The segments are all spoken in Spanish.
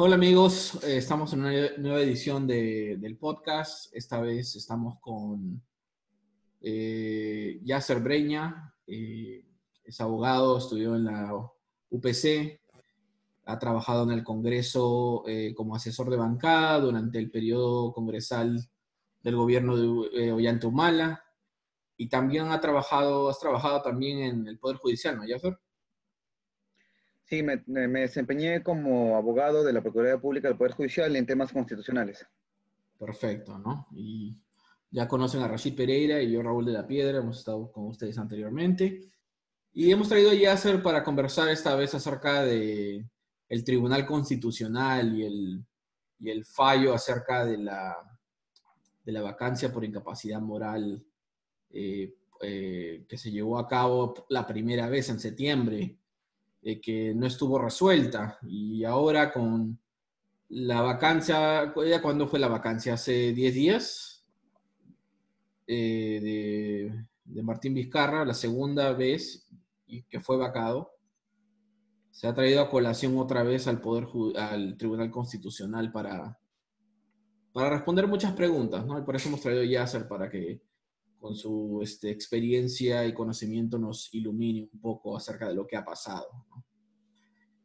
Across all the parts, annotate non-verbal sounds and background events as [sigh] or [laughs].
Hola amigos, eh, estamos en una nueva edición de- del podcast. Esta vez estamos con eh, Yasser Breña, eh, es abogado, estudió en la UPC, ha trabajado en el Congreso como asesor de bancada durante el periodo congresal del gobierno de Ollanta Humala y también ha trabajado, has trabajado también en el Poder Judicial, ¿no, Yasser? Sí, me, desempeñé como abogado de la Procuraduría Pública del Poder Judicial en temas constitucionales. Perfecto, ¿no? Y ya conocen a Rashid Pereira y yo Raúl de la Piedra, hemos estado con ustedes anteriormente. Y hemos traído a Yasser para conversar esta vez acerca de el Tribunal Constitucional y el, y el fallo acerca de la, de la vacancia por incapacidad moral eh, eh, que se llevó a cabo la primera vez en septiembre, eh, que no estuvo resuelta. Y ahora con la vacancia, ¿ya cuándo fue la vacancia? ¿Hace 10 días? eh, de, de Martín Vizcarra, la segunda vez y que fue vacado. Se ha traído a colación otra vez al, poder, al Tribunal Constitucional para, para responder muchas preguntas, ¿no? Y por eso hemos traído Yasser para que con su este, experiencia y conocimiento nos ilumine un poco acerca de lo que ha pasado. ¿no?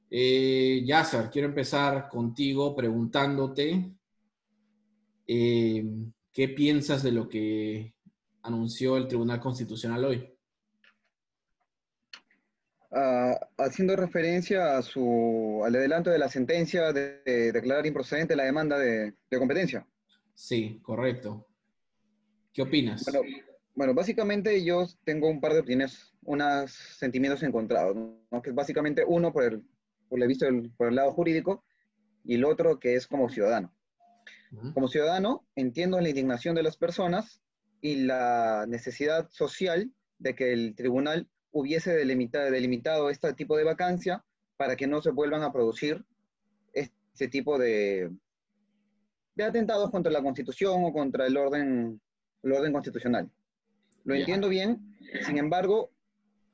Eh, Yasser, quiero empezar contigo preguntándote eh, qué piensas de lo que anunció el Tribunal Constitucional hoy. Ah, haciendo referencia a su, al adelanto de la sentencia de, de declarar improcedente la demanda de, de competencia. Sí, correcto. ¿Qué opinas? Bueno, bueno, básicamente yo tengo un par de opiniones, unos sentimientos encontrados, ¿no? Que es básicamente uno por el, por el visto del- por el lado jurídico y el otro que es como ciudadano. Como ciudadano, entiendo la indignación de las personas y la necesidad social de que el tribunal hubiese delimitado, delimitado este tipo de vacancia para que no se vuelvan a producir este tipo de, de atentados contra la Constitución o contra el orden, el orden constitucional. Lo entiendo bien, sin embargo,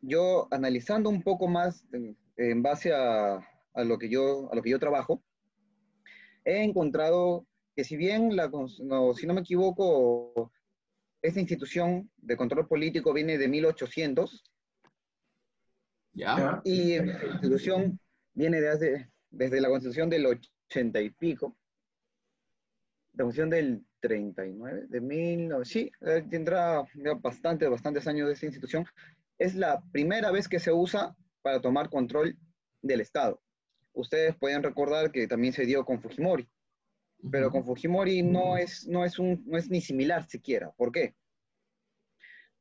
yo analizando un poco más en, en base a, a lo que yo, a lo que yo trabajo, he encontrado que si bien, la, no, si no me equivoco, esta institución de control político viene de 1800 ¿Ya? y esta institución viene de hace- desde la constitución del 80 y pico, la constitución del 39, de 1900, sí, eh, tendrá bastante, bastantes años de esta institución, es la primera vez que se usa para tomar control del Estado. Ustedes pueden recordar que también se dio con Fujimori, pero con Fujimori no es, no es, un, no es ni similar siquiera. ¿Por qué?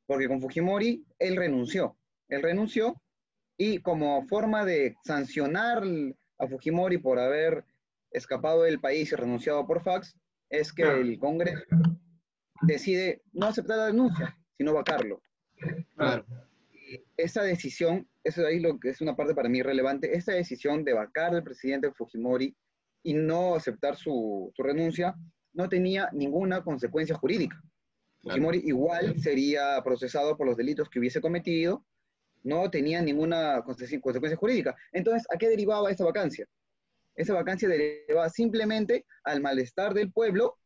Porque con Fujimori él renunció. Él renunció y como forma de sancionar a Fujimori por haber escapado del país y renunciado por fax, es que el Congreso decide no aceptar la denuncia, sino vacarlo. Claro. Esa decisión, eso ahí lo que es una parte para mí relevante, esa decisión de vacar al presidente Fujimori y no aceptar su, su renuncia, no tenía ninguna consecuencia jurídica. claro. Fujimori igual sería procesado por los delitos que hubiese cometido, no tenía ninguna conse- consecuencia jurídica. Entonces, ¿a qué derivaba esa vacancia? Esa vacancia derivaba simplemente al malestar del pueblo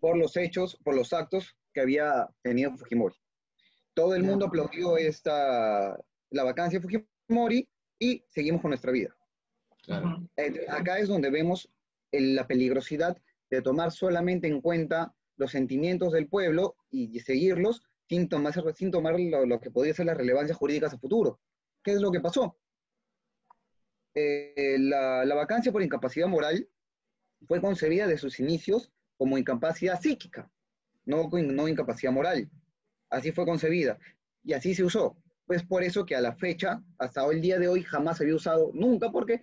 por los hechos, por los actos que había tenido Fujimori. Todo el mundo aplaudió esta, la vacancia de Fujimori y seguimos con nuestra vida. Claro. Eh, acá es donde vemos el- la peligrosidad de tomar solamente en cuenta los sentimientos del pueblo y seguirlos sin tomar, sin tomar lo, lo que podría ser las relevancias jurídicas a futuro. ¿Qué es lo que pasó? Eh, la, la vacancia por incapacidad moral fue concebida de sus inicios como incapacidad psíquica, no, no incapacidad moral. Así fue concebida y así se usó. Pues por eso que a la fecha, hasta el día de hoy, jamás se había usado nunca, porque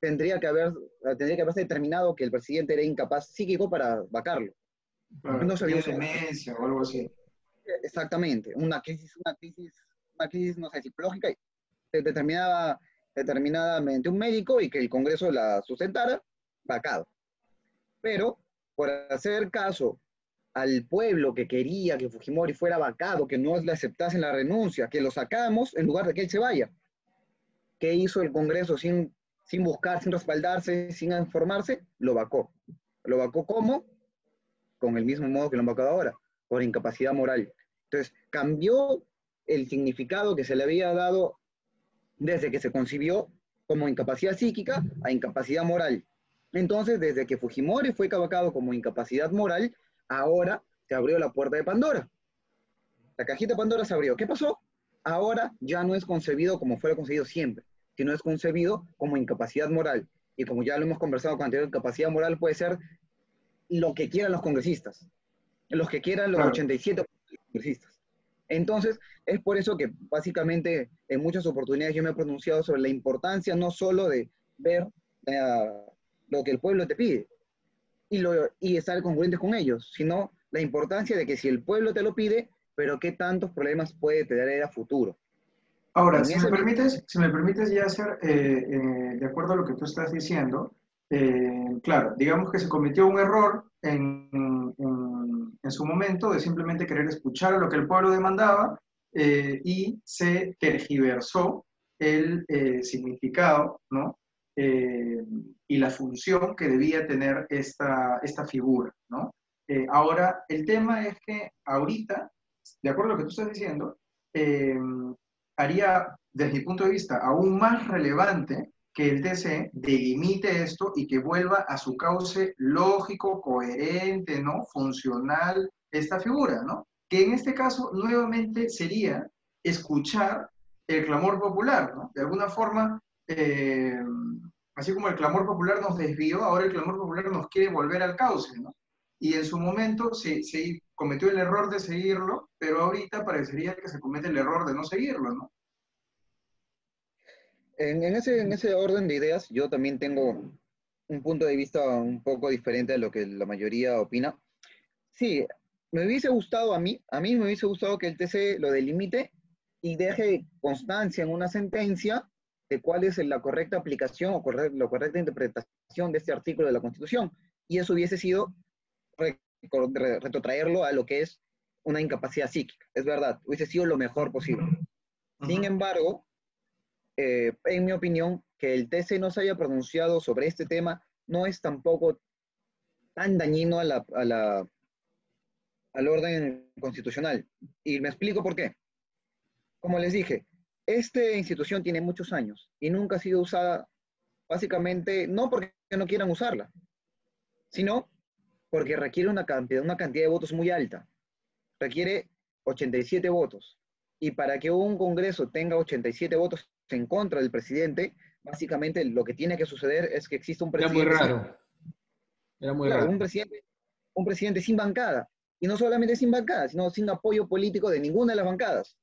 tendría que, haber, tendría que haberse determinado que el presidente era incapaz psíquico para vacarlo. Claro, No sabía tiene usar. demencia o algo así. Exactamente, una crisis, una crisis, una crisis, no sé, psicológica, eh, determinada, determinada mediante un médico y que el Congreso la sustentara, vacado. Pero, por hacer caso al pueblo que quería que Fujimori fuera vacado, que no le aceptasen la renuncia, que lo sacamos en lugar de que él se vaya. ¿Qué hizo el Congreso sin, sin buscar, sin respaldarse, sin informarse, lo vacó. ¿Lo vacó cómo? Con el mismo modo que lo han vacado ahora, por incapacidad moral. Entonces, cambió el significado que se le había dado desde que se concibió como incapacidad psíquica a incapacidad moral. Entonces, desde que Fujimori fue vacado como incapacidad moral, ahora se abrió la puerta de Pandora. La cajita de Pandora se abrió. ¿Qué pasó? Ahora ya no es concebido como fue concebido siempre, sino es concebido como incapacidad moral. Y como ya lo hemos conversado con anterior, incapacidad moral puede ser lo que quieran los congresistas, los que quieran los 87 congresistas. Entonces, es por eso que básicamente en muchas oportunidades yo me he pronunciado sobre la importancia no solo de ver eh, lo que el pueblo te pide y, lo, y estar congruentes con ellos, sino la importancia de que si el pueblo te lo pide, pero qué tantos problemas puede tener a futuro. Ahora, si me, permites, si me permites ya hacer, eh, eh, de acuerdo a lo que tú estás diciendo, claro, digamos que se cometió un error en, en, su momento de simplemente querer escuchar lo que el pueblo demandaba eh, y se tergiversó el eh, significado ¿no? Eh, y la función que debía tener esta, esta figura. ¿no? ahora, el tema es que ahorita, de acuerdo a lo que tú estás diciendo, haría, desde mi punto de vista, aún más relevante que el TC delimite esto y que vuelva a su cauce lógico, coherente, ¿no? Funcional, esta figura, ¿no? Que en este caso nuevamente sería escuchar el clamor popular, ¿no? De alguna forma, eh, así como el clamor popular nos desvió, ahora el clamor popular nos quiere volver al cauce, ¿no? Y en su momento se, se cometió el error de seguirlo, pero ahorita parecería que se comete el error de no seguirlo, ¿no? En, ese, en ese orden de ideas, yo también tengo un punto de vista un poco diferente a lo que la mayoría opina. Sí, me hubiese gustado a mí, a mí me hubiese gustado que el TC lo delimite y deje constancia en una sentencia de cuál es la correcta aplicación o la correcta interpretación de este artículo de la Constitución. Y eso hubiese sido retrotraerlo a lo que es una incapacidad psíquica. Es verdad, hubiese sido lo mejor posible. Sin embargo, eh, en mi opinión, que el TC no se haya pronunciado sobre este tema no es tampoco tan dañino a la, al orden constitucional. Y me explico por qué. Como les dije, esta institución tiene muchos años y nunca ha sido usada, básicamente, no porque no quieran usarla, sino porque requiere una cantidad, una cantidad de votos muy alta. Requiere 87 votos. Y para que un Congreso tenga 87 votos en contra del presidente, básicamente lo que tiene que suceder es que exista un presidente. Era muy raro. Era muy raro. Un presidente, un presidente sin bancada. Y no solamente sin bancada, sino sin apoyo político de ninguna de las bancadas.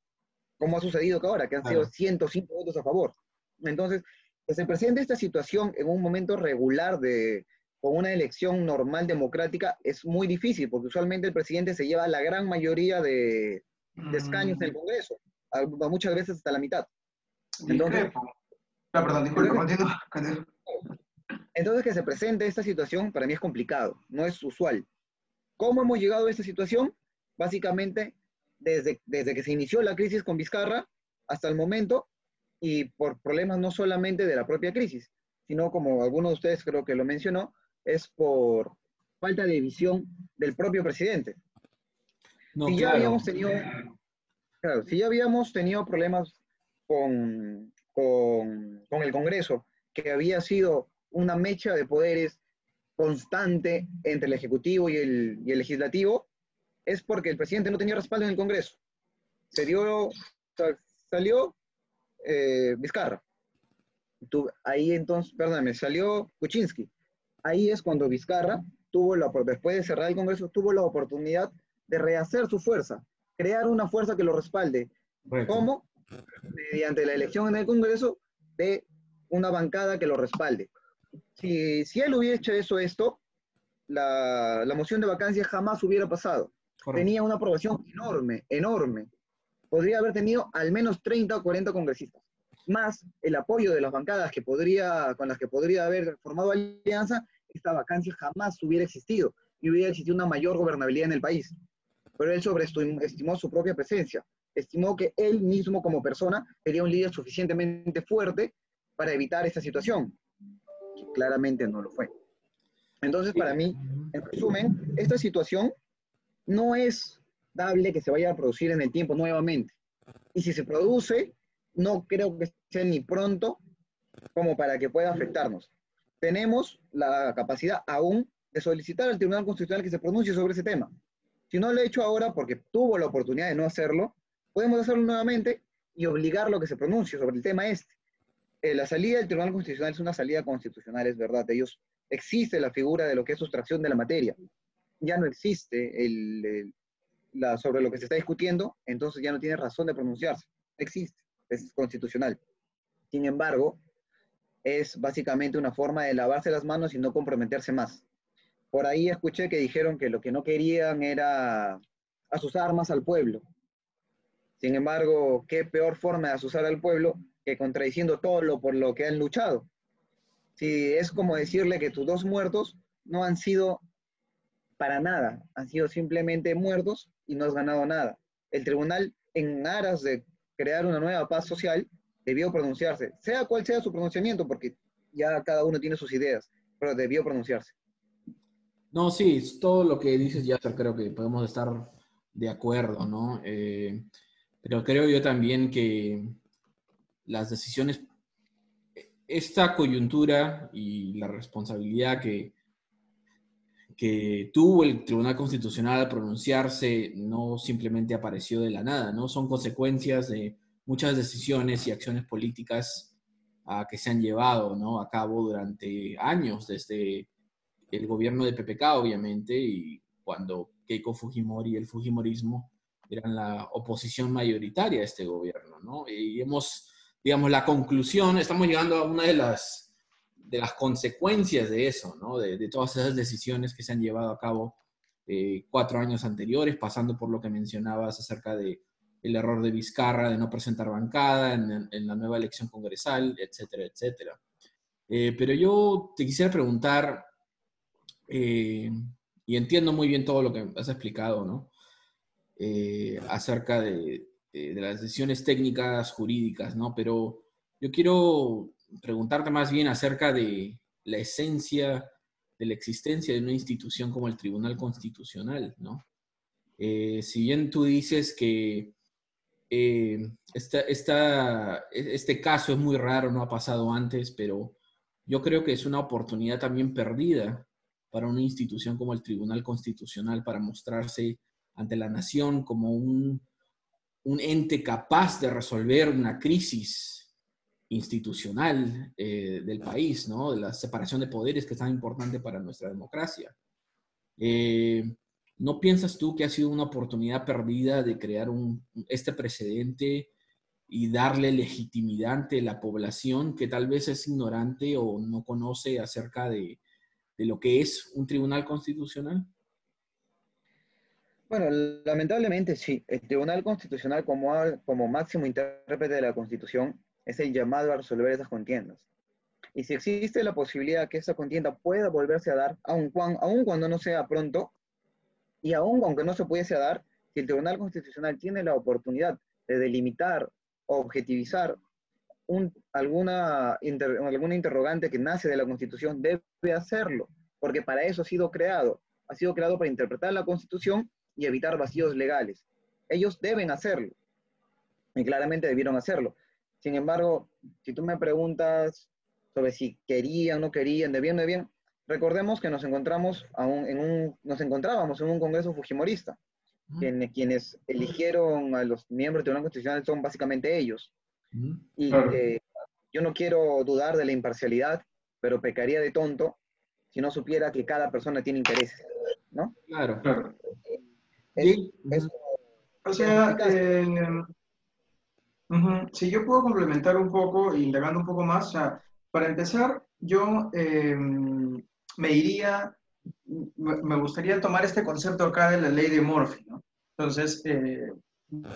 Como ha sucedido ahora, que han sido 105 votos a favor. Entonces, que se presente esta situación en un momento regular de, con una elección normal democrática es muy difícil, porque usualmente el presidente se lleva la gran mayoría de, de escaños en el mm. Congreso, muchas veces hasta la mitad. Entonces, ah, perdón, disculpa, Entonces, que se presente esta situación para mí es complicado, no es usual. ¿Cómo hemos llegado a esta situación? Básicamente, desde, desde que se inició la crisis con Vizcarra hasta el momento, y por problemas no solamente de la propia crisis, sino como alguno de ustedes creo que lo mencionó, es por falta de visión del propio presidente. si ya habíamos tenido, claro, si ya habíamos tenido problemas con, con, el Congreso, que había sido una mecha de poderes constante entre el Ejecutivo y el, y el Legislativo, es porque el presidente no tenía respaldo en el Congreso. Se dio, salió eh, Vizcarra. ahí entonces, perdóname, salió Kuczynski. Ahí es cuando Vizcarra tuvo la, después de cerrar el Congreso, tuvo la oportunidad de rehacer su fuerza, crear una fuerza que lo respalde. ¿Cómo? Mediante la elección en el Congreso de una bancada que lo respalde. Si, si él hubiera hecho eso, esto, la, la moción de vacancia jamás hubiera pasado. Tenía una aprobación enorme, enorme. Podría haber tenido al menos 30 o 40 congresistas, más el apoyo de las bancadas que podría, con las que podría haber formado alianza, esta vacancia jamás hubiera existido y hubiera existido una mayor gobernabilidad en el país. Pero él sobreestimó su propia presencia estimó que él mismo como persona sería un líder suficientemente fuerte para evitar esta situación. que claramente no lo fue. Entonces, para mí, en resumen, esta situación no es dable que se vaya a producir en el tiempo nuevamente. Y si se produce, no creo que sea ni pronto como para que pueda afectarnos. Tenemos la capacidad aún de solicitar al Tribunal Constitucional que se pronuncie sobre ese tema. Si no lo he hecho ahora porque tuvo la oportunidad de no hacerlo, podemos hacerlo nuevamente y obligarlo a que se pronuncie sobre el tema este. Eh, la salida del Tribunal Constitucional es una salida constitucional, es verdad. Ellos existe la figura de lo que es sustracción de la materia. Ya no existe el, la, sobre lo que se está discutiendo, entonces ya no tiene razón de pronunciarse. Existe, es constitucional. Sin embargo, es básicamente una forma de lavarse las manos y no comprometerse más. Por ahí escuché que dijeron que lo que no querían era asusar más al pueblo. Sin embargo, qué peor forma de asusar al pueblo que contradiciendo todo lo por lo que han luchado. Si es como decirle que tus dos muertos no han sido para nada, han sido simplemente muertos y no has ganado nada. El tribunal, en aras de crear una nueva paz social, debió pronunciarse, sea cual sea su pronunciamiento, porque ya cada uno tiene sus ideas, pero debió pronunciarse. No, sí, todo lo que dices ya creo que podemos estar de acuerdo, ¿no? Eh, pero creo yo también que las decisiones, esta coyuntura y la responsabilidad que, que tuvo el Tribunal Constitucional al pronunciarse no simplemente apareció de la nada, ¿no? Son consecuencias de muchas decisiones y acciones políticas ah, que se han llevado ¿no? a cabo durante años, desde el gobierno de PPK, obviamente, y cuando Keiko Fujimori y el Fujimorismo eran la oposición mayoritaria a este gobierno, ¿no? Y hemos, digamos, la conclusión, estamos llegando a una de las, de las consecuencias de eso, ¿no? De, de todas esas decisiones que se han llevado a cabo eh, cuatro años anteriores, pasando por lo que mencionabas acerca de el error de Vizcarra de no presentar bancada en, en la nueva elección congresal, etcétera, etcétera. Eh, pero yo te quisiera preguntar, eh, y entiendo muy bien todo lo que has explicado, ¿no? Eh, acerca de, de, las decisiones técnicas jurídicas, ¿no? Pero yo quiero preguntarte más bien acerca de la esencia de la existencia de una institución como el Tribunal Constitucional, ¿no? Eh, si bien tú dices que esta, esta, este caso es muy raro, no ha pasado antes, pero yo creo que es una oportunidad también perdida para una institución como el Tribunal Constitucional para mostrarse ante la nación como un, un ente capaz de resolver una crisis institucional eh, del país, ¿no? de la separación de poderes que es tan importante para nuestra democracia. Eh, ¿No piensas tú que ha sido una oportunidad perdida de crear este precedente y darle legitimidad ante la población que tal vez es ignorante o no conoce acerca de, de lo que es un tribunal constitucional? Bueno, lamentablemente sí. El Tribunal Constitucional como, máximo intérprete de la Constitución es el llamado a resolver esas contiendas. Y si existe la posibilidad que esa contienda pueda volverse a dar, aun, cuando no sea pronto, y aun aunque no se pudiese dar, si el Tribunal Constitucional tiene la oportunidad de delimitar o objetivizar un, alguna, alguna interrogante que nace de la Constitución, debe hacerlo, porque para eso ha sido creado. Ha sido creado para interpretar la Constitución y evitar vacíos legales. Ellos deben hacerlo, y claramente debieron hacerlo. Sin embargo, si tú me preguntas sobre si querían, no querían, debían, debían, recordemos que nos encontramos aún en un, nos encontrábamos en un congreso fujimorista, quienes eligieron a los miembros del Tribunal Constitucional son básicamente ellos. Y eh, yo no quiero dudar de la imparcialidad, pero pecaría de tonto si no supiera que cada persona tiene intereses, ¿no? Claro. O sea, eh, si yo puedo complementar un poco, indagando un poco más, o sea, para empezar, yo eh, me iría, me gustaría tomar este concepto acá de la ley de Murphy, ¿no? Entonces,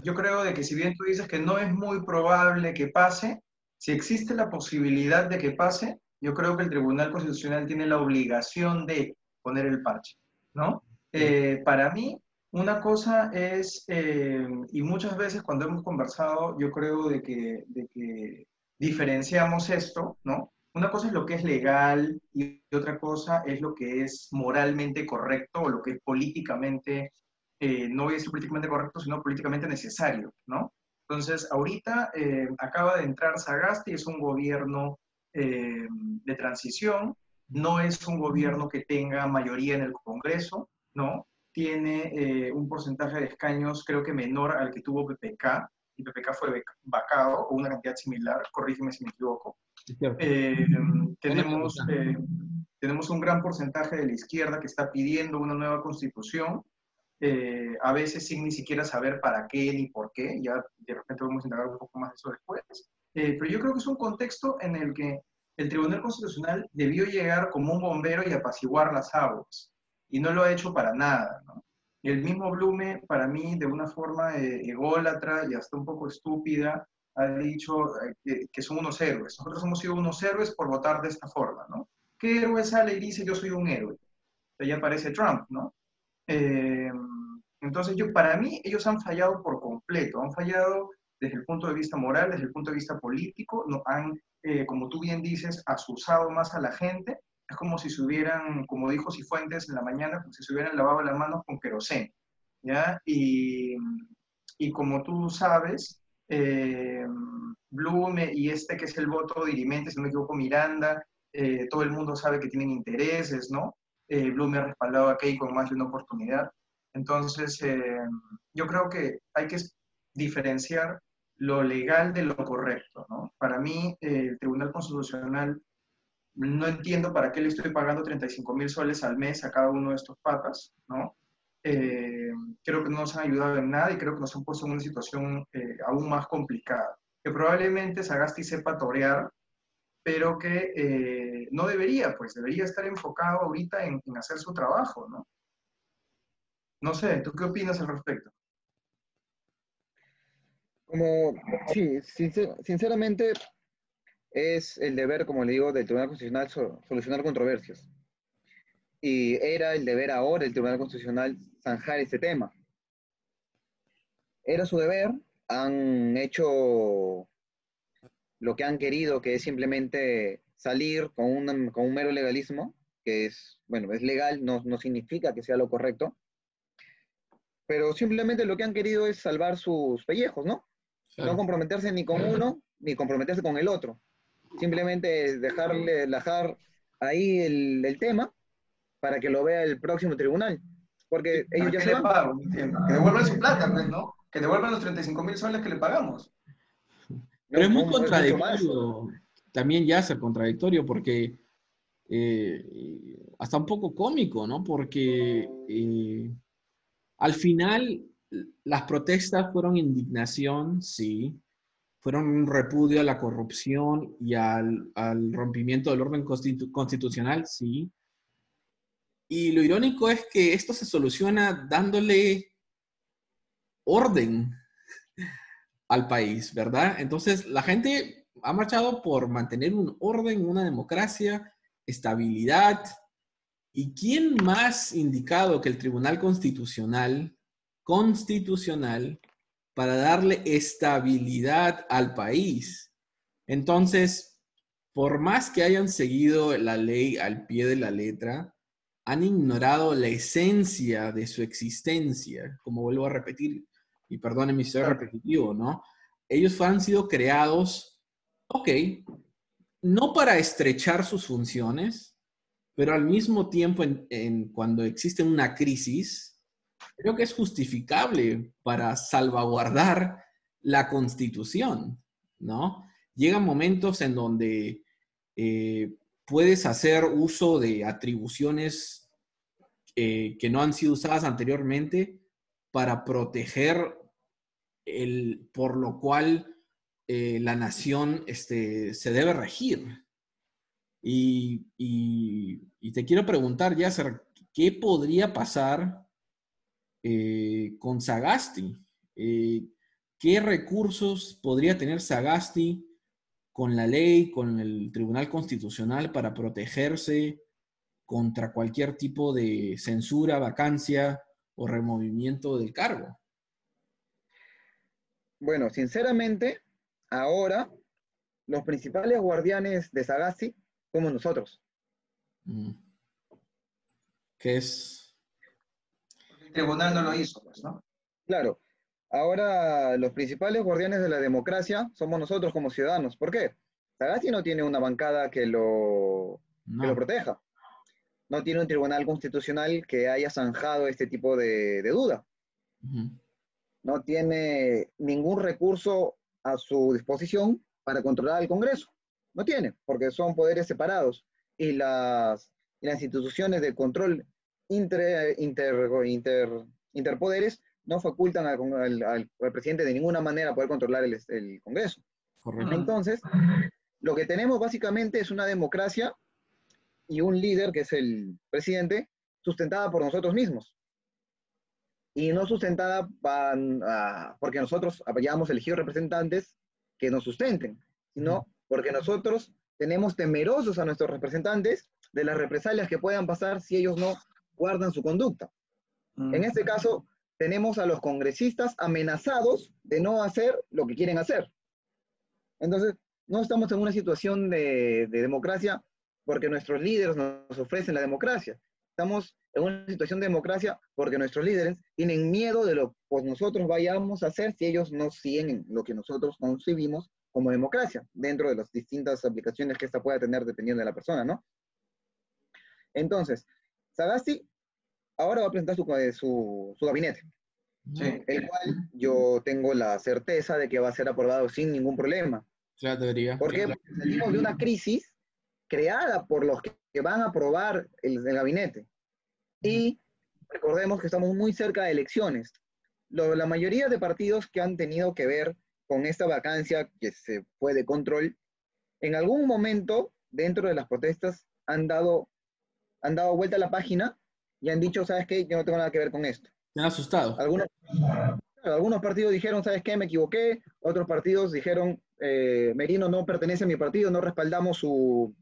yo creo de que si bien tú dices que no es muy probable que pase, si existe la posibilidad de que pase, yo creo que el Tribunal Constitucional tiene la obligación de poner el parche, ¿no? Eh, para mí, una cosa es, eh, y muchas veces cuando hemos conversado, yo creo de que, de que diferenciamos esto, ¿no? una cosa es lo que es legal y otra cosa es lo que es moralmente correcto o lo que es políticamente, eh, no voy a decir políticamente correcto, sino políticamente necesario, ¿no? Entonces, ahorita eh, acaba de entrar Sagasti, es un gobierno de transición, no es un gobierno que tenga mayoría en el Congreso, ¿no? Tiene un porcentaje de escaños creo que menor al que tuvo PPK, y PPK fue vacado, o una cantidad similar, corrígeme si me equivoco. Eh, tenemos, eh, tenemos un gran porcentaje de la izquierda que está pidiendo una nueva constitución, eh, a veces sin ni siquiera saber para qué ni por qué, ya de repente vamos a indagar un poco más de eso después. pero yo creo que es un contexto en el que el Tribunal Constitucional debió llegar como un bombero y apaciguar las aguas, y no lo ha hecho para nada. ¿no? El mismo Blume, para mí, de una forma ególatra y hasta un poco estúpida, ha dicho eh, que, son unos héroes. Nosotros hemos sido unos héroes por votar de esta forma, ¿no? ¿Qué héroe sale y dice yo soy un héroe? Ya aparece Trump, ¿no? Eh, entonces, yo, para mí, ellos han fallado por completo, han fallado desde el punto de vista moral, desde el punto de vista político, no, han, eh, como tú bien dices, asusado más a la gente. Es como si se hubieran, como dijo Cifuentes en la mañana, como si se hubieran lavado las manos con queroseno, ¿ya? Y, y como tú sabes, eh, Blume y este que es el voto dirimente, si no me equivoco, Miranda, eh, todo el mundo sabe que tienen intereses, ¿no? Eh, Blume ha respaldado a Keiko con más de una oportunidad. Entonces, eh, yo creo que hay que diferenciar lo legal de lo correcto, ¿no? Para mí, el Tribunal Constitucional, no entiendo para qué le estoy pagando 35 mil soles al mes a cada uno de estos patas, ¿no? Eh, creo que no nos han ayudado en nada y creo que nos han puesto en una situación eh, aún más complicada. Que probablemente Sagasti sepa torear, pero que eh, no debería, pues debería estar enfocado ahorita en, hacer su trabajo, ¿no? No sé, ¿tú qué opinas al respecto? Como, sí, sinceramente es el deber, como le digo, del Tribunal Constitucional solucionar controversias y era el deber ahora del Tribunal Constitucional zanjar este tema. Era su deber, han hecho lo que han querido, que es simplemente salir con, un mero legalismo, que es, bueno, es legal, no, no significa que sea lo correcto, pero simplemente lo que han querido es salvar sus pellejos, ¿no? No comprometerse ni con uno, ni comprometerse con el otro. Simplemente dejarle, dejar ahí el, el tema para que lo vea el próximo tribunal. Porque ellos ya se van. que devuelvan su plata, pues, ¿no? Que devuelvan los 35 mil soles que le pagamos. Pero es muy contradictorio. También ya es contradictorio porque eh, hasta un poco cómico, ¿no? Porque eh, al final las protestas fueron indignación, sí, fueron un repudio a la corrupción y al, rompimiento del orden constitucional, sí, y lo irónico es que esto se soluciona dándole orden [laughs] al país, ¿verdad? Entonces, la gente ha marchado por mantener un orden, una democracia, estabilidad. ¿Y quién más indicado que el Tribunal Constitucional, constitucional, para darle estabilidad al país? Entonces, por más que hayan seguido la ley al pie de la letra, han ignorado la esencia de su existencia, como vuelvo a repetir, y perdónenme si soy repetitivo, ¿no? Ellos han sido creados, ok, no para estrechar sus funciones, pero al mismo tiempo, en, cuando existe una crisis, creo que es justificable para salvaguardar la constitución, ¿no? Llegan momentos en donde eh, puedes hacer uso de atribuciones eh, que no han sido usadas anteriormente para proteger el por lo cual eh, la nación este, se debe regir. Y, te quiero preguntar, Yasser, ¿qué podría pasar eh, con Sagasti? ¿Qué recursos podría tener Sagasti con la ley, con el Tribunal Constitucional para protegerse contra cualquier tipo de censura, vacancia o removimiento del cargo? Bueno, sinceramente, ahora los principales guardianes de Sagasti somos nosotros. Mm. ¿Qué es? Tribunal no lo hizo, pues, ¿no? Claro. Ahora los principales guardianes de la democracia somos nosotros como ciudadanos. ¿Por qué? Sagasti no tiene una bancada que lo, que lo No. proteja. No tiene un tribunal constitucional que haya zanjado este tipo de, de duda. No tiene ningún recurso a su disposición para controlar al Congreso. No tiene, porque son poderes separados. Y las, y las instituciones de control inter, inter, inter- interpoderes no facultan al, al- al- presidente de ninguna manera poder controlar el, el Congreso. Correcto. Entonces, lo que tenemos básicamente es una democracia y un líder, que es el presidente, sustentada por nosotros mismos. Y no sustentada ah, porque nosotros hayamos elegido representantes que nos sustenten, sino porque nosotros tenemos temerosos a nuestros representantes de las represalias que puedan pasar si ellos no guardan su conducta. En este caso, tenemos a los congresistas amenazados de no hacer lo que quieren hacer. Entonces, no estamos en una situación de, de democracia porque nuestros líderes nos ofrecen la democracia. Estamos en una situación de democracia porque nuestros líderes tienen miedo de lo que nosotros vayamos a hacer si ellos no siguen lo que nosotros concebimos como democracia, dentro de las distintas aplicaciones que esta pueda tener dependiendo de la persona, ¿no? Entonces, Sagasti ahora va a presentar su, su, su gabinete Sí. el cual yo tengo la certeza de que va a ser aprobado sin ningún problema. Ya debería. ¿Por qué? Porque salimos de una crisis creada por los que que van a aprobar el, el gabinete. Y recordemos que estamos muy cerca de elecciones. Lo- la mayoría de partidos que han tenido que ver con esta vacancia que se fue de control, en algún momento dentro de las protestas han dado, han dado vuelta a la página y han dicho, ¿sabes qué? Yo no tengo nada que ver con esto. Me han asustado. Algunos, algunos partidos dijeron, ¿sabes qué? Me equivoqué. Otros partidos dijeron, eh, Merino no pertenece a mi partido, no respaldamos su,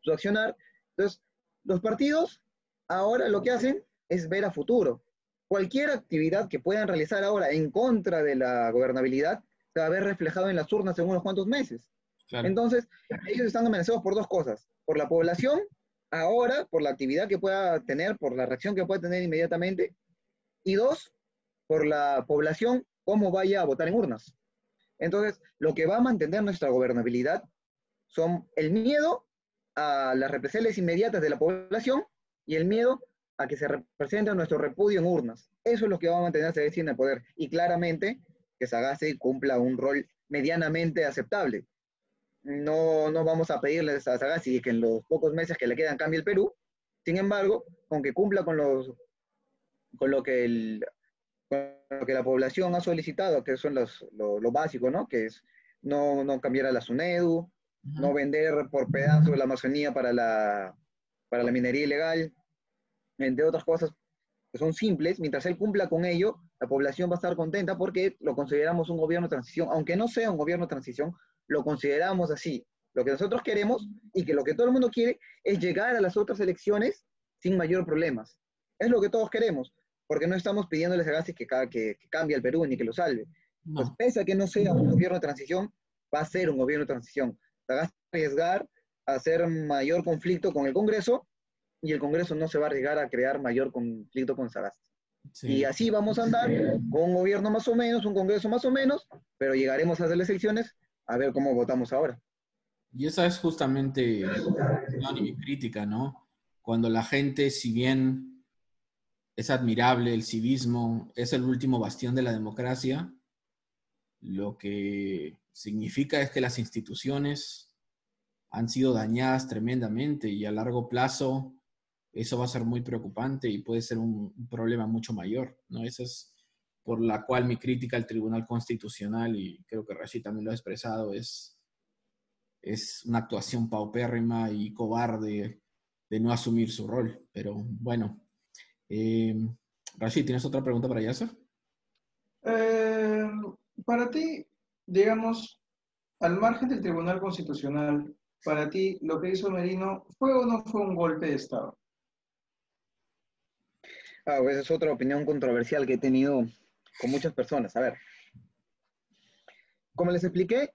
su accionar. Entonces, los partidos ahora lo que hacen es ver a futuro. Cualquier actividad que puedan realizar ahora en contra de la gobernabilidad se va a ver reflejado en las urnas en unos cuantos meses. Claro. Entonces, ellos están amenazados por dos cosas. Por la población, ahora, por la actividad que pueda tener, por la reacción que pueda tener inmediatamente. Y dos, por la población, cómo vaya a votar en urnas. Entonces, lo que va a mantener nuestra gobernabilidad son el miedo a las represalias inmediatas de la población y el miedo a que se represente nuestro repudio en urnas. Eso es lo que va a mantener a en el poder. Y claramente que Sagasti cumpla un rol medianamente aceptable. No, no vamos a pedirle a Sagasti que en los pocos meses que le quedan cambie el Perú. Sin embargo, con que cumpla con, los, con, lo, que el, con lo que la población ha solicitado, que son los, lo, lo básico, ¿no? Que es no, no cambiar a la SUNEDU, no vender por pedazo la Amazonía para la, para la minería ilegal, entre otras cosas que son simples, mientras él cumpla con ello, la población va a estar contenta porque lo consideramos un gobierno de transición, aunque no sea un gobierno de transición, lo consideramos así. Lo que nosotros queremos y que lo que todo el mundo quiere es llegar a las otras elecciones sin mayor problemas. Es lo que todos queremos, porque no estamos pidiéndoles a Sagasti que, ca- que, que cambie al Perú ni que lo salve. Pues No. pese a que no sea un gobierno de transición, va a ser un gobierno de transición. Sagasti va a arriesgar a hacer mayor conflicto con el Congreso y el Congreso no se va a arriesgar a crear mayor conflicto con Sagasti. Sí. Y así vamos a andar con un gobierno más o menos, un Congreso más o menos, pero llegaremos a las elecciones a ver cómo votamos ahora. Y esa es justamente mi crítica, ¿no? Cuando la gente, si bien es admirable el civismo, es el último bastión de la democracia, lo que significa es que las instituciones han sido dañadas tremendamente y a largo plazo eso va a ser muy preocupante y puede ser un problema mucho mayor, ¿no? Esa es por la cual mi crítica al Tribunal Constitucional, y creo que Rashid también lo ha expresado, es, es una actuación paupérrima y cobarde de no asumir su rol. Pero bueno, eh, Rashid, ¿tienes otra pregunta para Yasser? Eh, para ti, digamos, al margen del Tribunal Constitucional, para ti, lo que hizo Merino, ¿fue o no fue un golpe de Estado? Ah, pues es otra opinión controversial que he tenido con muchas personas. A ver, como les expliqué,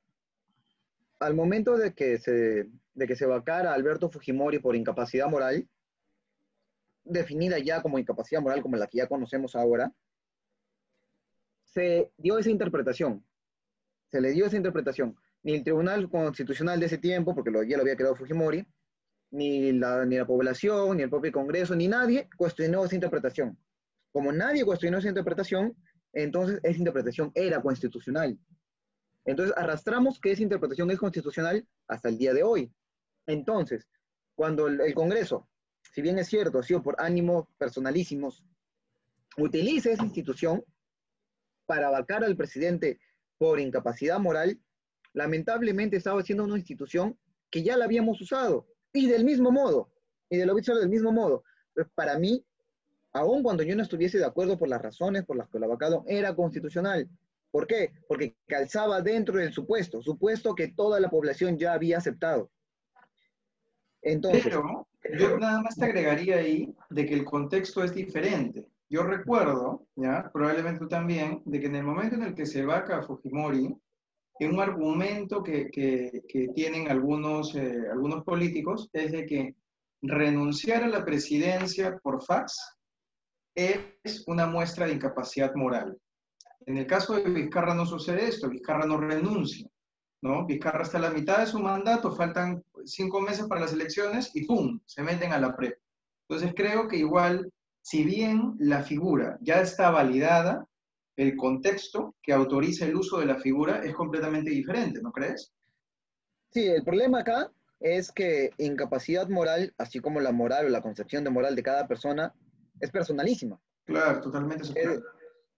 al momento de que se de que se vacara Alberto Fujimori por incapacidad moral, definida ya como incapacidad moral como la que ya conocemos ahora, se dio esa interpretación. Se le dio esa interpretación. Ni el Tribunal Constitucional de ese tiempo, porque ya lo había creado Fujimori, ni la, ni la población, ni el propio Congreso, ni nadie cuestionó esa interpretación. Como nadie cuestionó esa interpretación, entonces esa interpretación era constitucional. Entonces arrastramos que esa interpretación es constitucional hasta el día de hoy. Entonces, cuando el, Congreso, si bien es cierto, ha sido por ánimos personalísimos, utiliza esa institución para vacar al presidente por incapacidad moral, lamentablemente estaba siendo una institución que ya la habíamos usado. Y del mismo modo, y de lo visto del mismo modo. Para mí, aun cuando yo no estuviese de acuerdo por las razones por las que lo vacaron, era constitucional. ¿Por qué? Porque calzaba dentro del supuesto, supuesto que toda la población ya había aceptado. Entonces, Pero yo nada más te agregaría ahí de que el contexto es diferente. Yo recuerdo, ya, probablemente tú también, de que en el momento en el que se vaca a Fujimori, un argumento que, que, tienen algunos, eh, algunos políticos es de que renunciar a la presidencia por fax es una muestra de incapacidad moral. En el caso de Vizcarra no sucede esto, Vizcarra no renuncia, ¿no? Vizcarra está a la mitad de su mandato, faltan cinco meses para las elecciones y ¡pum! se meten a la PREP. Entonces creo que igual, si bien la figura ya está validada, el contexto que autoriza el uso de la figura es completamente diferente, ¿no crees? Sí, el problema acá es que incapacidad moral, así como la moral o la concepción de moral de cada persona, es personalísima. Claro, totalmente subjetiva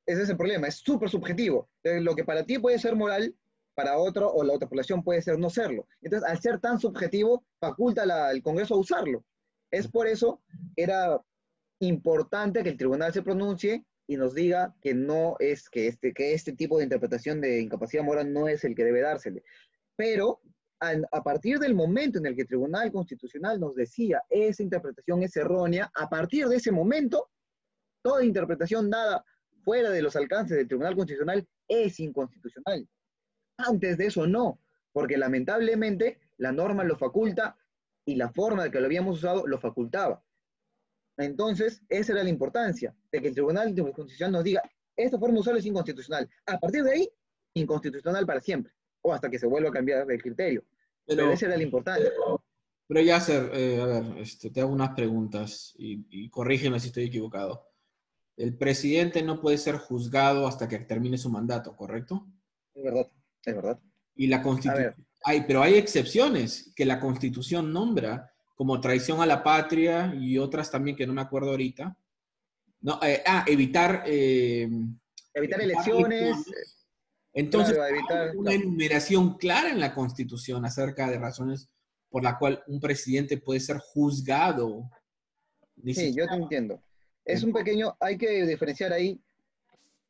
ese es el problema, es súper subjetivo. Lo que para ti puede ser moral, para otro o la otra población puede ser no serlo. Entonces, al ser tan subjetivo, faculta al Congreso a usarlo. Es por eso era importante que el tribunal se pronuncie y nos diga que no es que este, que este tipo de interpretación de incapacidad moral no es el que debe dársele. Pero a, partir del momento en el que el Tribunal Constitucional nos decía esa interpretación es errónea, a partir de ese momento, toda interpretación dada fuera de los alcances del Tribunal Constitucional es inconstitucional. Antes de eso no, porque lamentablemente la norma lo faculta y la forma de que lo habíamos usado lo facultaba. Entonces, esa era la importancia, de que el Tribunal Constitucional nos diga, esta forma de usarlo es inconstitucional. A partir de ahí, inconstitucional para siempre, o hasta que se vuelva a cambiar el criterio. Pero, esa era la importancia. Pero ya, eh, a ver, este, te hago unas preguntas y, y corrígeme si estoy equivocado. El presidente no puede ser juzgado hasta que termine su mandato, ¿correcto? Es verdad, es verdad. Y la constitución. Hay, pero hay excepciones que la constitución nombra, como traición a la patria y otras también que no me acuerdo ahorita. No, eh, ah, evitar. Eh, evitar elecciones. Entonces, hay una enumeración clara en la constitución acerca de razones por la cual un presidente puede ser juzgado. Sí, yo te entiendo. Es un pequeño, hay que diferenciar ahí.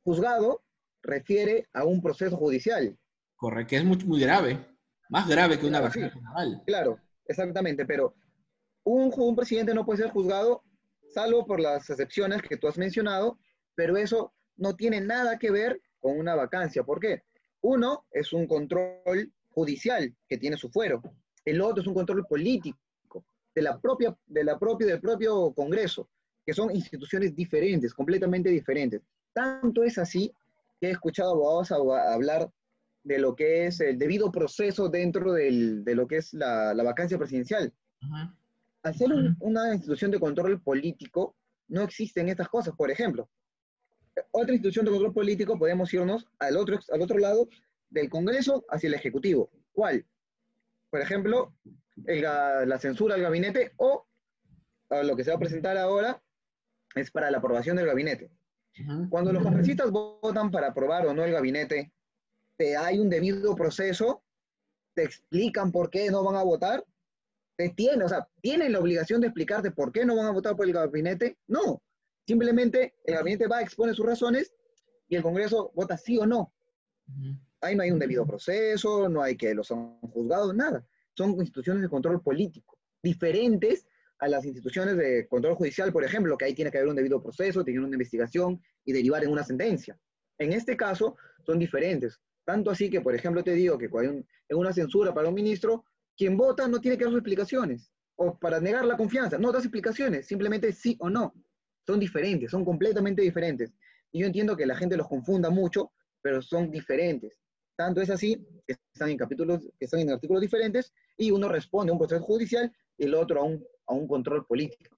Juzgado refiere a un proceso judicial. Correcto, que es muy, muy grave. Más grave que una claro, Claro, exactamente, pero un, un presidente no puede ser juzgado salvo por las excepciones que tú has mencionado, pero eso no tiene nada que ver con una vacancia. ¿Por qué? Uno es un control judicial que tiene su fuero. El otro es un control político de la propia, de la propia, del propio Congreso que son instituciones diferentes, completamente diferentes. Tanto es así que he escuchado abogados hablar de lo que es el debido proceso dentro del, de lo que es la, la vacancia presidencial. Al ser una institución de control político, no existen estas cosas. Por ejemplo, otra institución de control político, podemos irnos al otro, al otro lado del Congreso hacia el Ejecutivo. ¿Cuál? Por ejemplo, la censura al gabinete o lo que se va a presentar ahora, es para la aprobación del gabinete. Cuando los congresistas votan para aprobar o no el gabinete, te hay un debido proceso, te explican por qué no van a votar, te tienen, o sea, tienen la obligación de explicarte por qué no van a votar por el gabinete. No, simplemente el gabinete va, a exponer sus razones y el Congreso vota sí o no. Ahí no hay un debido proceso, no hay que los han juzgado, nada. Son instituciones de control político, diferentes a las instituciones de control judicial, por ejemplo, que ahí tiene que haber un debido proceso, tener una investigación y derivar en una sentencia. En este caso son diferentes. Tanto así que, por ejemplo, te digo que cuando hay una censura para un ministro, quien vota no tiene que dar sus explicaciones. O para negar la confianza, no das explicaciones, simplemente sí o no. Son diferentes, son completamente diferentes. Y yo entiendo que la gente los confunda mucho, pero son diferentes. Tanto es así que están en capítulos, que están en artículos diferentes, y uno responde a un proceso judicial y el otro a un, a un control político.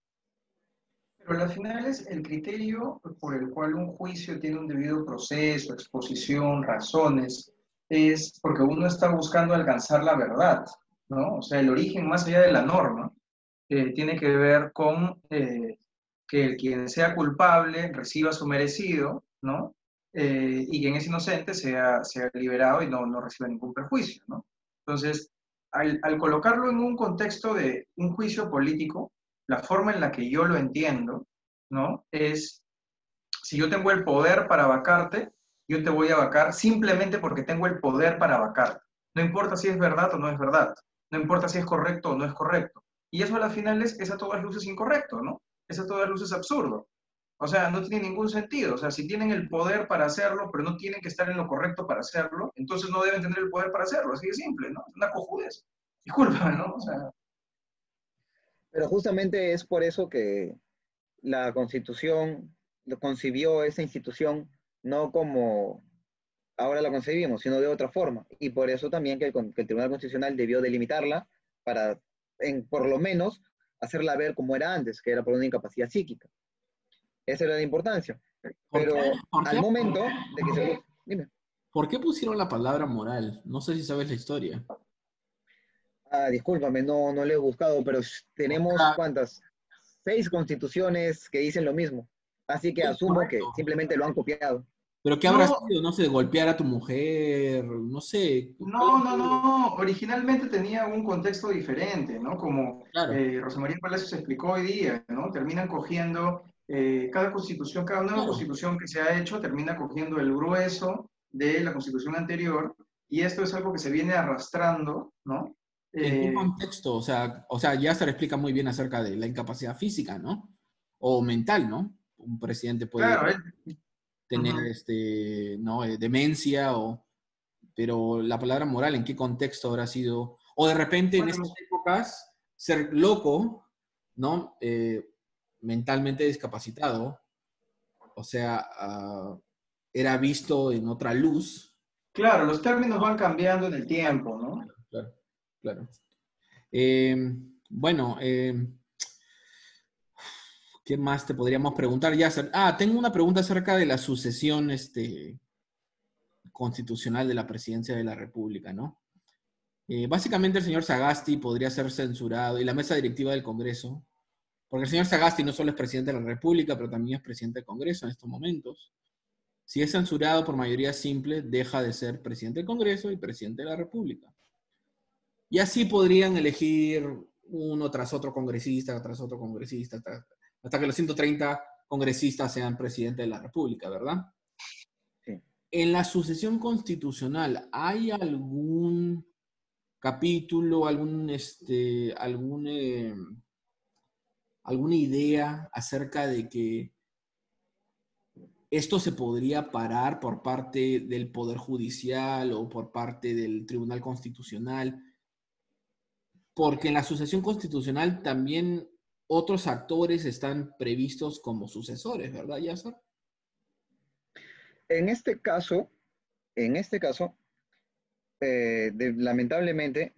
Pero al final es el criterio por el cual un juicio tiene un debido proceso, exposición, razones, es porque uno está buscando alcanzar la verdad, ¿no? O sea, el origen más allá de la norma eh, tiene que ver con eh, que quien sea culpable reciba su merecido, ¿no? Eh, y quien es inocente sea, sea liberado y no, no reciba ningún perjuicio, ¿no? Entonces, al, colocarlo en un contexto de un juicio político, la forma en la que yo lo entiendo, ¿no? Es, si yo tengo el poder para vacarte, yo te voy a vacar simplemente porque tengo el poder para vacarte. No importa si es verdad o no es verdad. No importa si es correcto o no es correcto. Y eso a la final es, es a todas luces incorrecto, ¿no? Es a todas luces absurdo. O sea, no tiene ningún sentido. O sea, si tienen el poder para hacerlo, pero no tienen que estar en lo correcto para hacerlo, entonces no deben tener el poder para hacerlo. Así de simple, ¿no? Una cojudez. Disculpa, ¿no? O sea, Pero justamente es por eso que la Constitución concibió esa institución no como ahora la concebimos, sino de otra forma. Y por eso también que el, que el Tribunal Constitucional debió delimitarla para, en, por lo menos, hacerla ver como era antes, que era por una incapacidad psíquica. Esa era la importancia. ¿Por Pero al momento de que se... Dime. ¿Por qué pusieron la palabra moral? No sé si sabes la historia. Ah, discúlpame, no, no lo he buscado, pero tenemos Ah. cuántas? Seis constituciones que dicen lo mismo. Así que asumo que simplemente lo han copiado. ¿Pero qué habrá No. sido? No sé, golpear a tu mujer, no sé. No, no, no. Originalmente tenía un contexto diferente, ¿no? Como Claro. eh, Rosa María Palacios explicó hoy día, ¿no? Terminan cogiendo eh, cada constitución, cada nueva Claro. constitución que se ha hecho, termina cogiendo el grueso de la constitución anterior, y esto es algo que se viene arrastrando, ¿no? ¿En qué Eh, contexto? O sea, o sea, ya se le explica muy bien acerca de la incapacidad física, ¿no? O mental, ¿no? Un presidente puede claro, él- tener este, ¿no? Eh, demencia o... Pero la palabra moral, ¿en qué contexto habrá sido? O de repente en estas épocas, ser loco, ¿no? Eh, mentalmente discapacitado, o sea, ah, era visto en otra luz. claro, los términos van cambiando en el tiempo, ¿no? Claro, claro. Eh, bueno, eh, ¿qué más te podríamos preguntar? Ya, ah, tengo una pregunta acerca de la sucesión este, constitucional de la presidencia de la República, ¿no? Eh, básicamente el señor Sagasti podría ser censurado y la mesa directiva del Congreso, porque el señor Sagasti no solo es presidente de la República, pero también es presidente del Congreso en estos momentos. Si es censurado por mayoría simple, deja de ser presidente del Congreso y presidente de la República. Y así podrían elegir uno tras otro congresista, tras otro congresista, tras- hasta que los 130 congresistas sean presidente de la República, ¿verdad? Sí. En la sucesión constitucional, ¿hay algún capítulo, algún, este, algún, eh, alguna idea acerca de que esto se podría parar por parte del Poder Judicial o por parte del Tribunal Constitucional? Porque en la sucesión constitucional también otros actores están previstos como sucesores, ¿verdad, Yasser? En este caso, en este caso, eh, de- lamentablemente,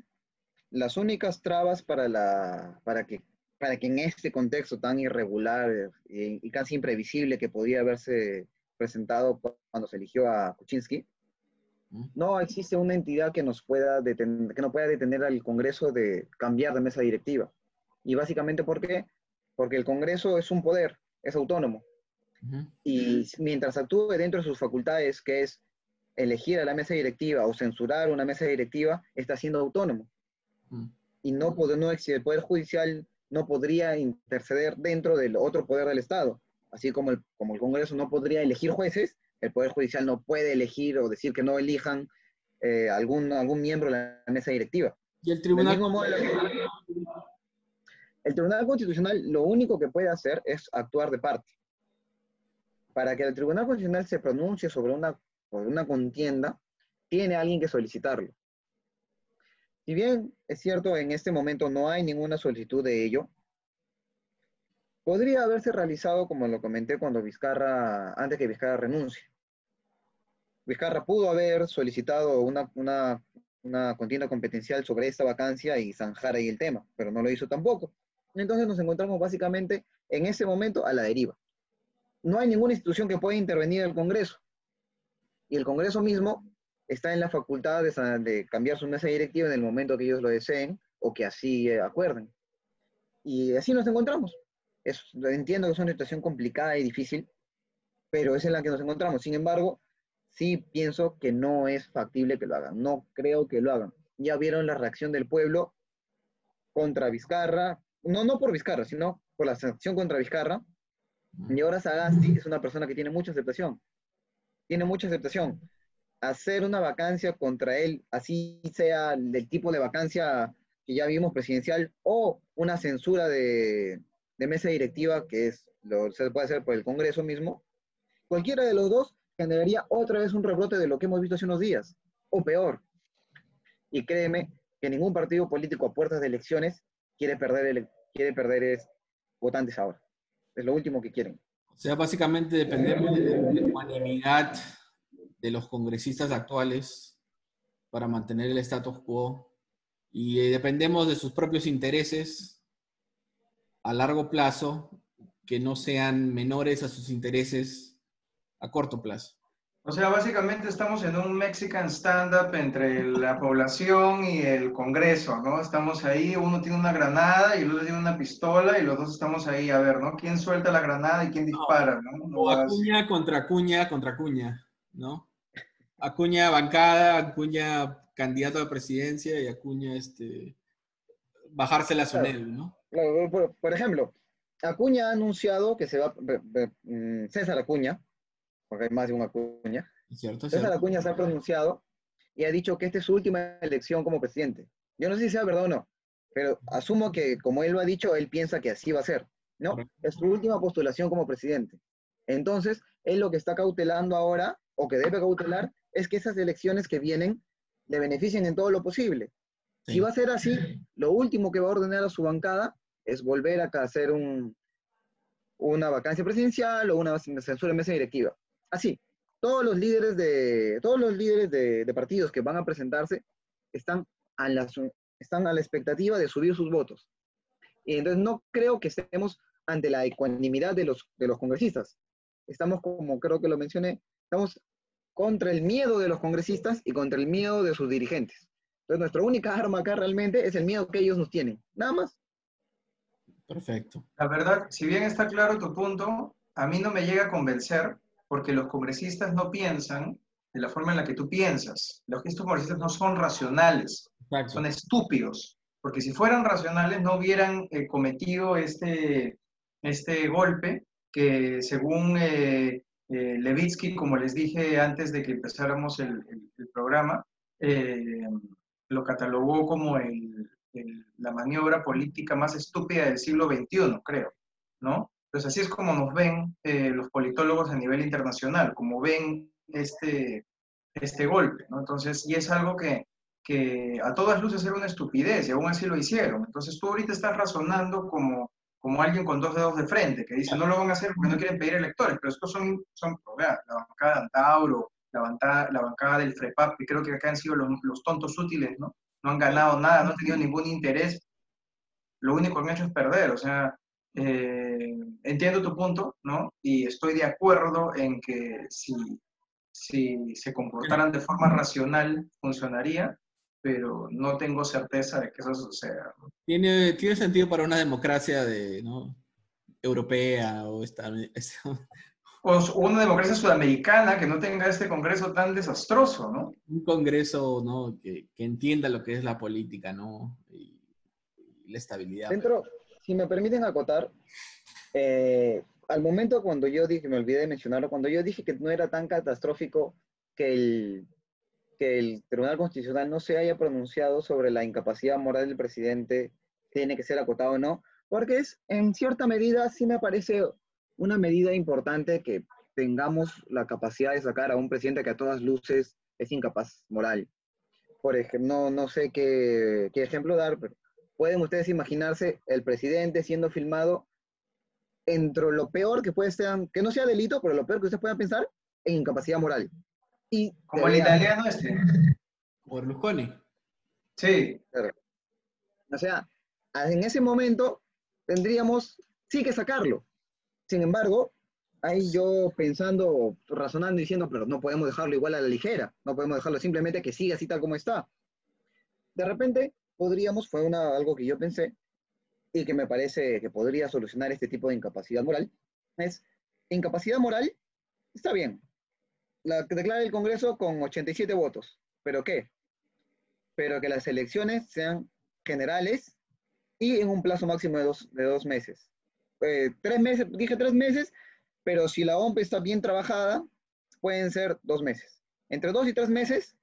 las únicas trabas para, la, para, que, para que en este contexto tan irregular eh, y casi imprevisible que podía haberse presentado cu- cuando se eligió a Kuczynski, no existe una entidad que nos pueda detener, que no pueda detener al Congreso de cambiar de mesa directiva. Y básicamente, ¿por qué? Porque el Congreso es un poder, es autónomo y mientras actúe dentro de sus facultades, que es elegir a la mesa directiva o censurar una mesa directiva, está siendo autónomo. Mm. Y no, no el Poder Judicial no podría interceder dentro del otro poder del Estado. Así como el, como el Congreso no podría elegir jueces, el Poder Judicial no puede elegir o decir que no elijan eh, algún, algún miembro de la mesa directiva. Y el Del tribunal. mismo modo, el Tribunal Constitucional lo único que puede hacer es actuar de parte. Para que el Tribunal Constitucional se pronuncie sobre una, una contienda, tiene alguien que solicitarlo. si bien es cierto, en este momento no hay ninguna solicitud de ello, podría haberse realizado, como lo comenté, cuando Vizcarra, antes que Vizcarra renuncie. Vizcarra pudo haber solicitado una, una, una contienda competencial sobre esta vacancia y zanjar ahí el tema, pero no lo hizo tampoco. Entonces nos encontramos básicamente en ese momento a la deriva. No hay ninguna institución que pueda intervenir en el Congreso. Y el Congreso mismo está en la facultad de, cambiar su mesa directiva en el momento que ellos lo deseen o que así eh, acuerden. Y así nos encontramos. entiendo que es una situación complicada y difícil, pero es en la que nos encontramos. Sin embargo, sí pienso que no es factible que lo hagan. No creo que lo hagan. Ya vieron la reacción del pueblo contra Vizcarra, no, no por Vizcarra, sino por la sanción contra Vizcarra. Y ahora Sagasti es una persona que tiene mucha aceptación. Tiene mucha aceptación hacer una vacancia contra él, así sea del tipo de vacancia que ya vimos presidencial, o una censura de, mesa directiva, que es lo se puede hacer por el Congreso mismo, cualquiera de los dos generaría otra vez un rebrote de lo que hemos visto hace unos días, o peor. Y créeme que ningún partido político a puertas de elecciones quiere perder, quiere perder votantes ahora. Es lo último que quieren. O sea, básicamente dependemos de la unanimidad de los congresistas actuales para mantener el status quo y dependemos de sus propios intereses a largo plazo que no sean menores a sus intereses a corto plazo. O sea, básicamente estamos en un Mexican stand-up entre la población y el Congreso, ¿no? Estamos ahí, uno tiene una granada y el otro tiene una pistola y los dos estamos ahí a ver, ¿no? ¿Quién suelta la granada y quién dispara, ¿no? o acuña contra acuña contra cuña, ¿no? Acuña bancada, Acuña candidato a la presidencia y Acuña este, bajarse la Sunel, ¿no? por, ejemplo, Acuña ha anunciado que se va, mm, César Acuña, porque hay más de un Acuña, César Acuña se ha pronunciado y ha dicho que esta es su última elección como presidente. Yo no sé si sea verdad o no, pero asumo que como él lo ha dicho, él piensa que así va a ser, ¿no? Es su última postulación como presidente. Entonces, él lo que está cautelando ahora, o que debe cautelar, es que esas elecciones que vienen le beneficien en todo lo posible. Si va a ser así, lo último que va a ordenar a su bancada es volver a hacer un, una vacancia presidencial o una censura en mesa directiva. Así, todos los líderes de, todos los líderes de, partidos que van a presentarse están a, la, están a la expectativa de subir sus votos. Y entonces no creo que estemos ante la ecuanimidad de los, de los congresistas. Estamos, como creo que lo mencioné, estamos contra el miedo de los congresistas y contra el miedo de sus dirigentes. Entonces, nuestra única arma acá realmente es el miedo que ellos nos tienen. Nada más. Perfecto. La verdad, si bien está claro tu punto, a mí no me llega a convencer porque los congresistas no piensan de la forma en la que tú piensas. Los estos congresistas no son racionales, son estúpidos. Porque si fueran racionales no hubieran eh, cometido este, este golpe que según eh, eh, Levitsky, como les dije antes de que empezáramos el, programa, eh, lo catalogó como la maniobra política más estúpida del siglo XXI, creo, ¿no? Entonces así es como nos ven eh, los politólogos a nivel internacional, como ven este, este golpe, ¿no? Entonces, y es algo que, que a todas luces era una estupidez y aún así lo hicieron. Entonces tú ahorita estás razonando como como alguien con dos dedos de frente, que dice, no lo van a hacer porque no quieren pedir electores, pero estos son, son la bancada de Antauro, la bancada, la bancada del FREPAP, que creo que acá han sido los, los, tontos útiles, ¿no? No han ganado nada, no han tenido ningún interés, lo único que han hecho es perder, o sea, eh, entiendo tu punto, ¿no? Y estoy de acuerdo en que si, si se comportaran de forma racional, funcionaría, pero no tengo certeza de que eso suceda. Tiene, tiene sentido para una democracia de, ¿no? europea o, esta, [laughs] o una democracia sudamericana que no tenga este congreso tan desastroso, ¿no? Un congreso, ¿no? Que, que entienda lo que es la política, ¿no? Y, la estabilidad. Dentro, si me permiten acotar, eh, al momento cuando yo dije, me olvidé de mencionarlo, cuando yo dije que no era tan catastrófico que el que el Tribunal Constitucional no se haya pronunciado sobre la incapacidad moral del presidente, tiene que ser acotado o no, porque es, en cierta medida, sí me parece una medida importante que tengamos la capacidad de sacar a un presidente que a todas luces es incapaz moral. por ejemplo, no, no sé qué, qué ejemplo dar, pero pueden ustedes imaginarse el presidente siendo filmado entre lo peor que puede ser, que no sea delito, pero lo peor que ustedes puedan pensar, en incapacidad moral. Y Como el italiano este. Berlusconi. Sí, O sea, en ese momento tendríamos sí que sacarlo. Sin embargo, ahí yo pensando, razonando, diciendo, pero no podemos dejarlo igual a la ligera, no podemos dejarlo simplemente que siga así tal como está. De repente, podríamos, fue una, algo que yo pensé y que me parece que podría solucionar este tipo de incapacidad moral, es incapacidad moral, está bien, la que declara el Congreso con 87 votos, pero ¿qué? Pero que las elecciones sean generales y en un plazo máximo de dos, de dos meses. Eh, tres meses, dije tres meses, pero si la OMP está bien trabajada, pueden ser dos meses. Entre dos y tres meses,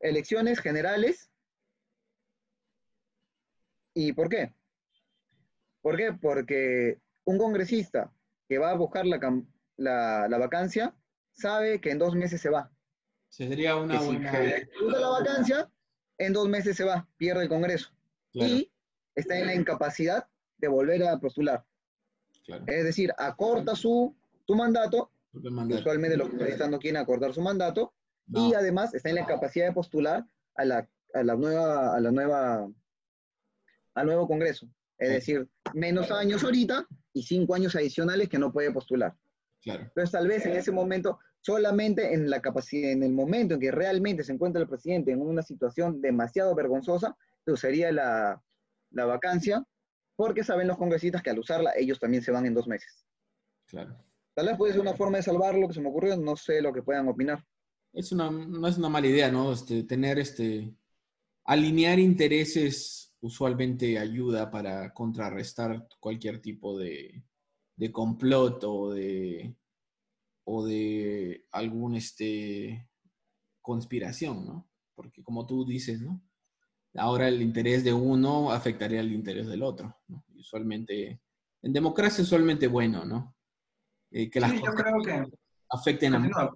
elecciones generales. ¿Y por qué? ¿Por qué? Porque un congresista que va a buscar la, la, la vacancia sabe que en dos meses se va. Sería una Que buena... la vacancia, en dos meses se va, pierde el Congreso. Claro, Y está en la incapacidad de volver a postular. claro. Es decir, acorta su, su mandato, mandato. usualmente los congresistas no quieren acordar su mandato, No, y además está en la capacidad de postular a la, a la nueva, a la nueva, al nuevo Congreso. Es decir, menos años ahorita y cinco años adicionales que no puede postular. claro. Entonces, tal vez en ese momento, solamente en la capacidad, en el momento en que realmente se encuentra el presidente en una situación demasiado vergonzosa, se usaría la, la vacancia, porque saben los congresistas que al usarla, ellos también se van en dos meses. Claro. Tal vez puede ser una forma de salvarlo que se me ocurrió, no sé lo que puedan opinar. Es una, no es una mala idea, ¿no? Este, tener este. Alinear intereses usualmente ayuda para contrarrestar cualquier tipo de, de complot o de. o de algún este conspiración, ¿no? Porque como tú dices, ¿no? Ahora el interés de uno afectaría al interés del otro, Usualmente, en democracia usualmente bueno, ¿no? Eh, que las sí, yo cosas creo que... afecten a.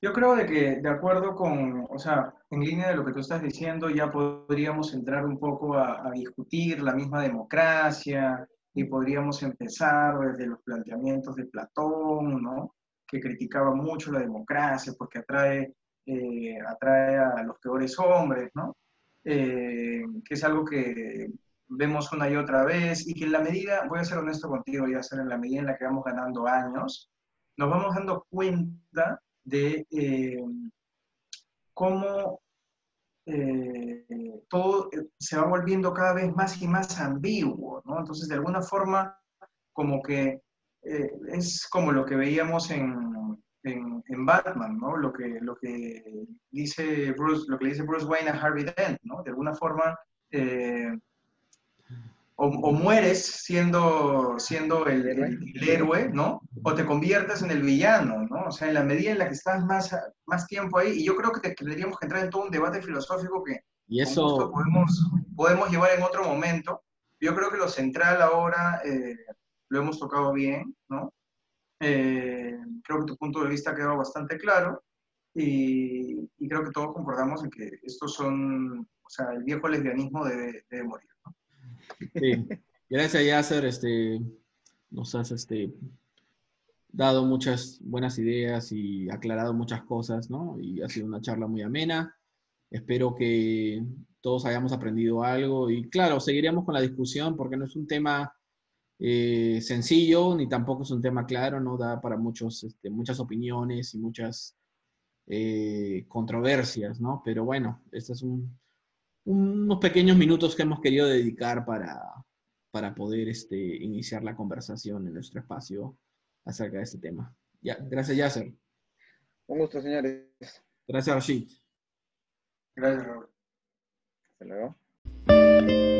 Yo creo de que, de acuerdo con, o sea, en línea de lo que tú estás diciendo, ya podríamos entrar un poco a, a discutir la misma democracia y podríamos empezar desde los planteamientos de Platón, ¿no? Que criticaba mucho la democracia porque atrae, eh, atrae a los peores hombres, ¿no? Eh, que es algo que vemos una y otra vez y que en la medida, voy a ser honesto contigo, ya ser en la medida en la que vamos ganando años, nos vamos dando cuenta de eh, cómo eh, todo eh, se va volviendo cada vez más y más ambiguo, ¿no? Entonces, de alguna forma, como que es como lo que veíamos en, en, Batman, ¿no? Lo que, lo, que dice Bruce, lo que dice Bruce Wayne a Harvey Dent, ¿no? De alguna forma, o, o, mueres siendo, siendo el, el, el, héroe, ¿no? O te conviertes en el villano, ¿no? O sea, en la medida en la que estás más, más tiempo ahí, y yo creo que, te, que tendríamos que entrar en todo un debate filosófico que y eso... podemos, podemos llevar en otro momento. Yo creo que lo central ahora eh, lo hemos tocado bien, ¿no? Eh, creo que tu punto de vista ha quedado bastante claro y, y, creo que todos concordamos en que estos son, o sea, el viejo lesbianismo debe, debe morir. Sí. Gracias, Yasser. Este, nos has este, dado muchas buenas ideas y aclarado muchas cosas, ¿no? Y ha sido una charla muy amena. Espero que todos hayamos aprendido algo y claro, seguiremos con la discusión porque no es un tema eh, sencillo ni tampoco es un tema claro, no da para muchos, este, muchas opiniones y muchas eh, controversias, ¿no? Pero bueno, este es un, unos pequeños minutos que hemos querido dedicar para, para poder este, iniciar la conversación en nuestro espacio acerca de este tema. Ya, gracias, Yasser. Un gusto, señores. Gracias, Rashid. Gracias, Robert. Hasta luego.